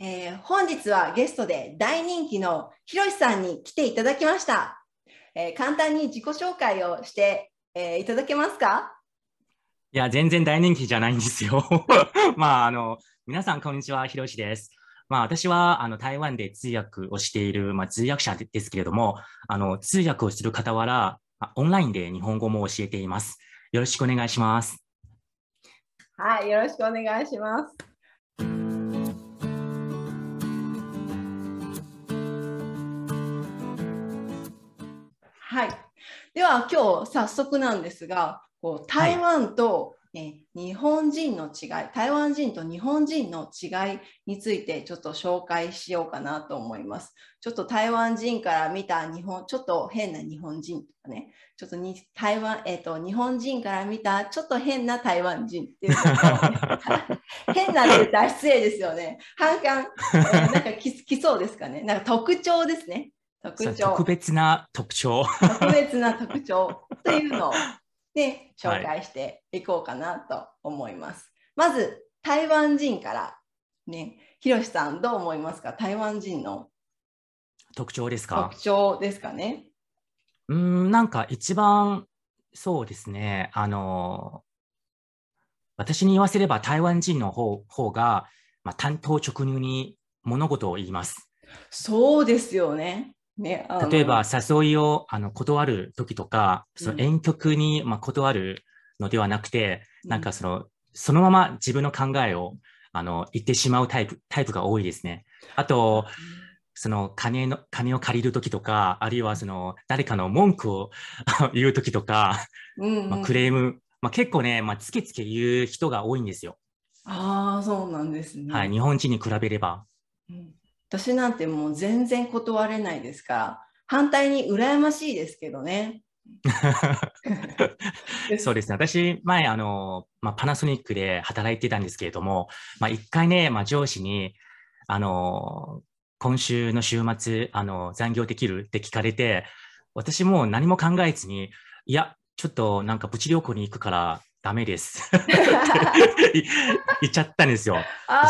えー、本日はゲストで大人気のひろしさんに来ていただきました。えー、簡単に自己紹介をして、えー、いただけますか？いや、全然大人気じゃないんですよ。まあ、あの、皆さん、こんにちは、ひろしです。まあ、私は、あの、台湾で通訳をしている、まあ、通訳者ですけれども、あの、通訳をする傍ら、オンラインで日本語も教えています。よろしくお願いします。はい、よろしくお願いします。はい。では今日早速なんですが、こう台湾と、ね、日本人の違い、台湾人と日本人の違いについてちょっと紹介しようかなと思います。ちょっと台湾人から見た日本、ちょっと変な日本人とかね、ちょっとに台湾、えっ、ー、と、日本人から見たちょっと変な台湾人っていう、ね、変なって言ったら失礼ですよね。反感、えー、なんかききそうですかね。なんか特徴ですね。特徴。特別な特徴。特別な特徴というのを、ね、紹介していこうかなと思います。はい、まず、台湾人からね、ひろしさんどう思いますか？台湾人の特徴ですか？特徴ですかね？うん、なんか一番、そうですね、あの、私に言わせれば台湾人の方方が、まあ、担当直入に物事を言います。そうですよね。ね、例えば誘いをあの断る時とか、その遠曲に、まあ、断るのではなくて、うん、なんかその、そのまま自分の考えをあの言ってしまうタイプタイプが多いですね。あと、その金の金を借りる時とか、あるいはその誰かの文句を 言う時とか、うんうん、まあ、クレーム、まあ、結構ね、まあ、つけつけ言う人が多いんですよ。ああ、そうなんですね。はい、日本人に比べれば。うん私なんてもう全然断れないですから、反対に羨ましいですけどね。そうですね。私、前、あの、まあ、パナソニックで働いてたんですけれども、まあ、一回ね、まあ、上司に、あの、今週の週末、あの、残業できるって聞かれて、私も何も考えずに、いや、ちょっとなんかプチ旅行に行くからダメです 言っちゃったんですよ。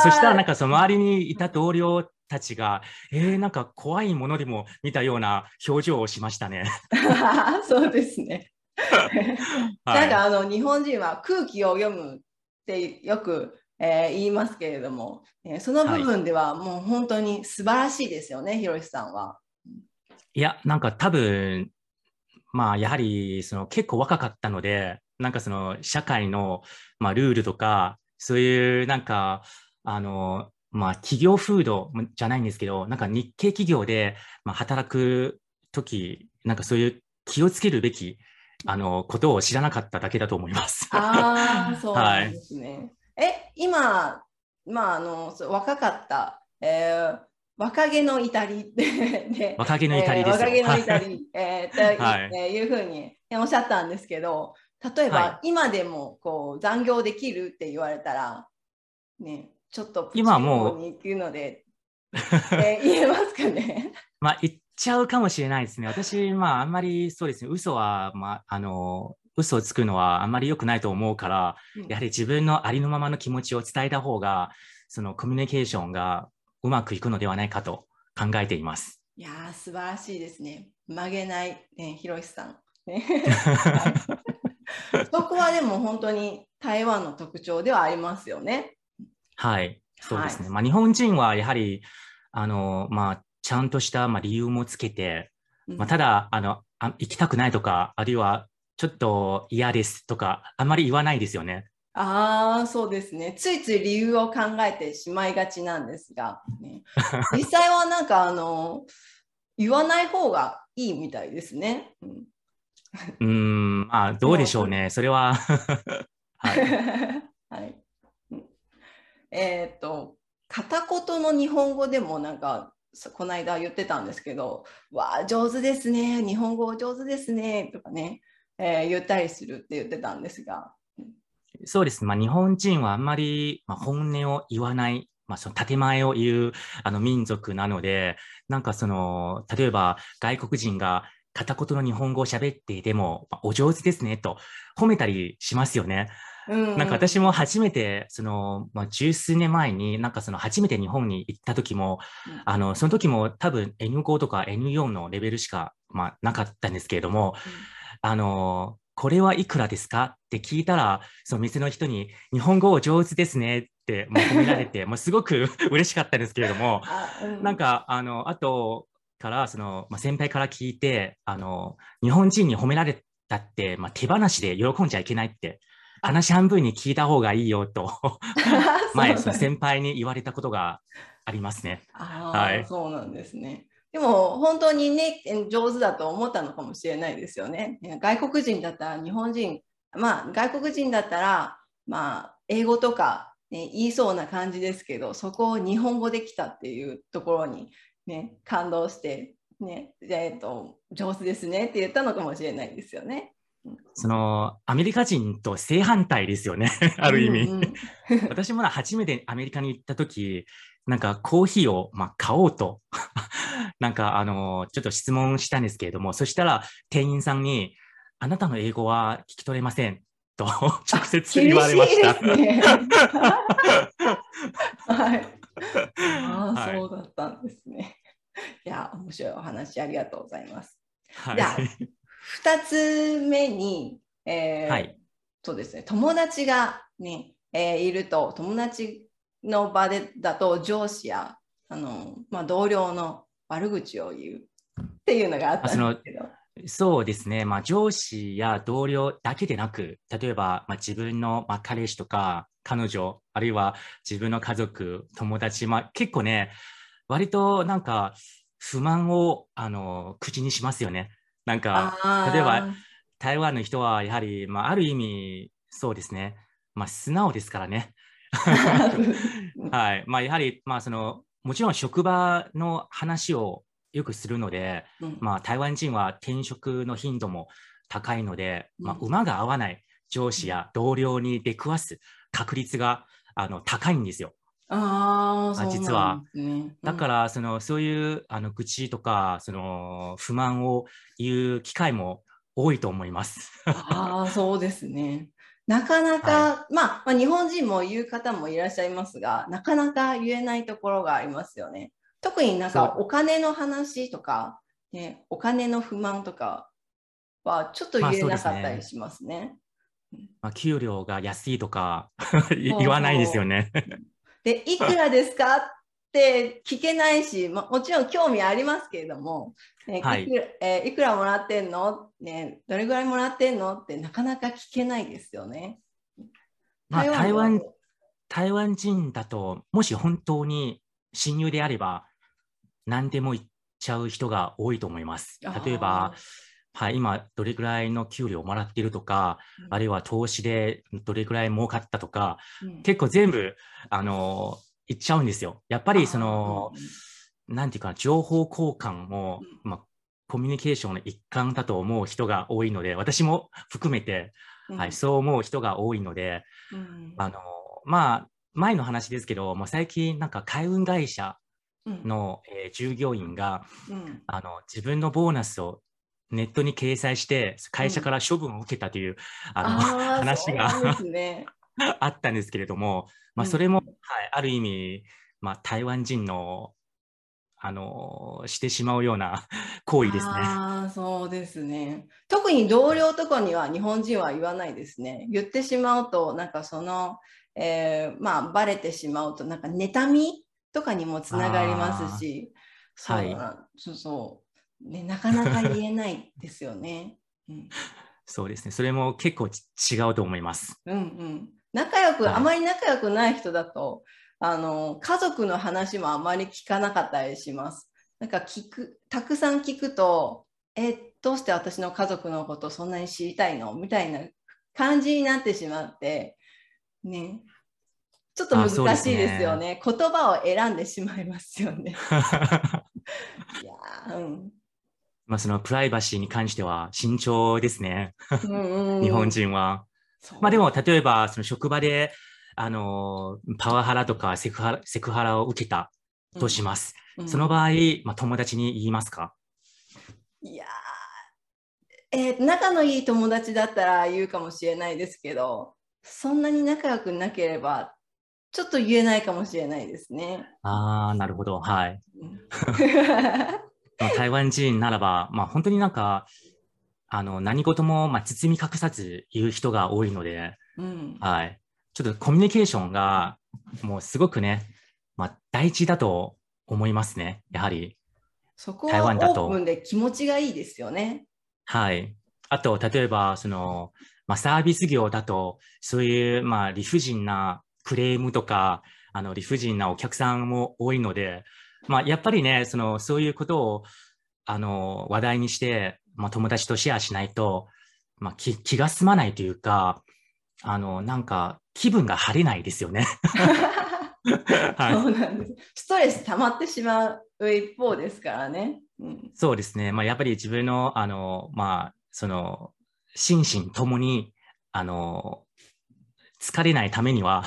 そしたらなんかその周りにいた同僚たちが、えー、なんか怖いものでも見たような表情をしましたね。そうですね。なんかあの日本人は空気を読むってよく、えー、言いますけれども、えー、その部分ではもう本当に素晴らしいですよね、はい、ひろしさんは。いや、なんか多分、まあやはりその結構若かったので、なんかその社会の、まあ、ルールとか、そういうなんか、あの、まあ、企業風土じゃないんですけど、なんか日系企業で、まあ、働くとき、なんかそういう気をつけるべき、あの、ことを知らなかっただけだと思います。ああ、そうなんですね。はい、え、今、まあ、あの、若かった、えー、若気の至りで、若気の至りです、えー、若気の至り、えー、と、はい、えー、いうふうにおっしゃったんですけど、例えば、はい、今でもこう残業できるって言われたら、ね、ちょっと今もうに行くので、えー、言えますかね？まあ言っちゃうかもしれないですね。私、まああんまりそうですね、嘘は、まあ、あの、嘘をつくのはあんまり良くないと思うから、うん、やはり自分のありのままの気持ちを伝えた方が、そのコミュニケーションがうまくいくのではないかと考えています。いやー、素晴らしいですね。曲げない、ね、ひろしさん。ね、そこはでも本当に台湾の特徴ではありますよね。はい、そうですね。はい、まあ、日本人はやはり、あの、まあ、ちゃんとした、まあ、理由もつけて、まあ、ただ、あのあ、行きたくないとか、あるいは、ちょっと嫌ですとか、あまり言わないですよね。ああ、そうですね。ついつい理由を考えてしまいがちなんですが、ね、実際はなんか、あの、言わない方がいいみたいですね。うん、まあ、どうでしょうね。それは はい。はいえっ、ー、と、片言の日本語でもなんか、この間言ってたんですけど、わあ、上手ですね、日本語上手ですね、とかね、えー、言ったりするって言ってたんですが。そうです。まあ、日本人はあんまり、まあ、本音を言わない、まあ、その建前を言うあの民族なので、なんかその、例えば外国人が片言の日本語を喋っていても、まあ、お上手ですねと褒めたりしますよね。なんか私も初めて、その、まあ、十数年前に、なんかその初めて日本に行った時も、うん。あの、その時も多分 N5 とか N4 のレベルしか、まあ、なかったんですけれども、あの、これはいくらですかって聞いたら、その店の人に、日本語上手ですねってもう褒められて、もうすごく 嬉しかったんですけれども、あうなんか、あの、あとから、その、まあ、先輩から聞いて、あの、日本人に褒められたって、まあ、手放しで喜んじゃいけないって、話半分に聞いた方がいいよと、前、先輩に言われたことがありますね。あはいーそうなんですね。でも本当にね上手だと思ったのかもしれないですよね。ね外国人だったら日本人まあ外国人だったらまあ英語とか、ね、言いそうな感じですけどそこを日本語できたっていうところにね感動してねえっと上手ですねって言ったのかもしれないですよね。その、アメリカ人と正反対ですよね、ある意味。うんうん私もな初めてアメリカに行った時なんかコーヒーを、まあ、買おうと なんかあのちょっと質問したんですけれどもそしたら店員さんに「あなたの英語は聞き取れません」と 直接言われました。はい。ああ、はいそうだったんですね。いや、面白いお話ありがとうございます。はいじゃあ二つ目に、えーはいそうですね、友達がね、えーいると、友達の場でだと上司やあの、まあ、同僚の悪口を言うっていうのがあったんですけど。そうですね、まあ、上司や同僚だけでなく、例えば、まあ、自分の、まあ、彼氏とか彼女、あるいは自分の家族、友達、まあ、結構ね、割となんか不満をあの口にしますよね。なんか、例えば台湾の人はやはり、まあ、ある意味、そうですね、まあ、素直ですからね。はい。まあ、やはり、まあ、その、もちろん職場の話をよくするので、うんまあ、台湾人は転職の頻度も高いので、まあ、うん馬が合わない上司や同僚に出くわす確率があの高いんですよ。ああ、実はね、だから、そのそういうあの愚痴とかその不満を言う機会も多いと思います。ああ、そうですね。なかなか、まあ、まあ、日本人も言う方もいらっしゃいますが、なかなか言えないところがありますよね。特になんかそお金の話とか、ね、お金の不満とかはちょっと言えなかったりしますね。まあ、給料が安いとか 言わないですよね。で、いくらですか？って聞けないし、まあ、もちろん興味ありますけれども、ねはい。いくらえーいくらもらってんの、ね、どれぐらいもらってんの？ってなかなか聞けないですよね。まあ、台湾台湾人だと、もし本当に親友であれば、何でも言っちゃう人が多いと思います。例えば、はい、今どれぐらいの給料をもらっているとか、うん。あるいは投資でどれぐらい儲かったとか、うん。結構全部、あの言っちゃうんですよ。やっぱりその、なんていうかな、情報交換も、まあ、コミュニケーションの一環だと思う人が多いので、私も含めて、うん。はい、そう思う人が多いので、うん。あのまあ、前の話ですけど、もう最近、なんか海運会社うん。の、えー従業員がうん。あの自分のボーナスをネットに掲載して、会社から処分を受けたという、あのあー話が。あったんですけれども、まあ、うんそれも、はい、ある意味、まあ、台湾人のあのしてしまうような 行為ですね。ああ、そうですね。特に同僚とかには日本人は言わないですね。言ってしまうと、なんかその、えーまあ、バレてしまうと、なんか妬みとかにもつながりますし、はいなそうそう、ね。なかなか言えないですよね。うんそうですね。それも結構ち違うと思います。うんうん、仲良く、はいあまり仲良くない人だとあの家族の話もあまり聞かなかったりします。なんか聞くたくさん聞くとえどうして私の家族のことそんなに知りたいの？みたいな感じになってしまってねちょっと難しいですよね言葉を選んでしまいますよね。いやーうんまあそのプライバシーに関しては慎重ですね。うんうん日本人は。まあでも、例えば、その職場で、あのパワハラとかセクハラセクハラを受けたとします。うんその場合、まあ、友達に言いますか？いやー、えー仲のいい友達だったら言うかもしれないですけど、そんなに仲良くなければ、ちょっと言えないかもしれないですね。ああ、なるほど。はい。台湾人ならば、まあ本当になんか、あの、何事も、まあ、包み隠さず言う人が多いので、うんはい。ちょっとコミュニケーションが、もうすごくね、まあ、大事だと思いますね。やはり。そこはオ台湾だとープンで気持ちがいいですよね。はい。あと、例えば、その、まあ、サービス業だと、そういう、まあ、理不尽なクレームとか、あの、理不尽なお客さんも多いので、まあ、やっぱりね、その、そういうことを、あの、話題にして、まあ、友達とシェアしないと、まあ、気気が済まないというか、あの、なんか、気分が晴れないですよね。はい。そうなんです。ストレス溜まってしまう一方ですからね。うん、そうですね。まあ、やっぱり自分の、あの、まあ、その、心身ともに、あの、疲れないためには、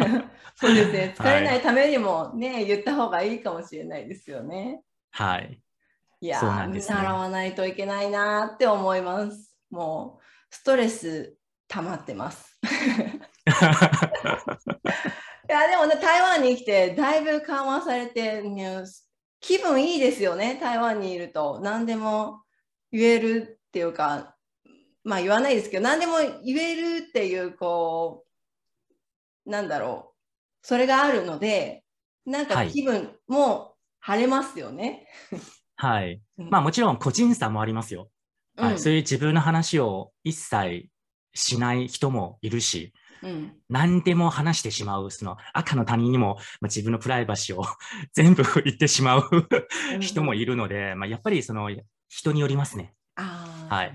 そうですね。疲れないためにもね、言った方がいいかもしれないですよね。はい。いやー、そうなんですね習わないといけないなーって思います。もう、ストレス溜まってます。いや、でもね、台湾に来て、だいぶ緩和されて、ね、気分いいですよね、台湾にいると。何でも言えるっていうか、まあ言わないですけど、何でも言えるっていう、こう、なんだろう、それがあるので、なんかはい気分も晴れますよね。はい。うんまあ、もちろん個人差もありますよ。はい。うんそういう自分の話を一切しない人もいるし、うん何でも話してしまう、その赤の他人にも、まあ、自分のプライバシーを 全部言ってしまう人もいるので、まあ、やっぱりその人によりますね。ああ、はい。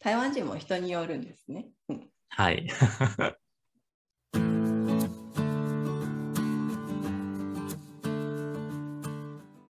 台湾人も人によるんですね。うんはい。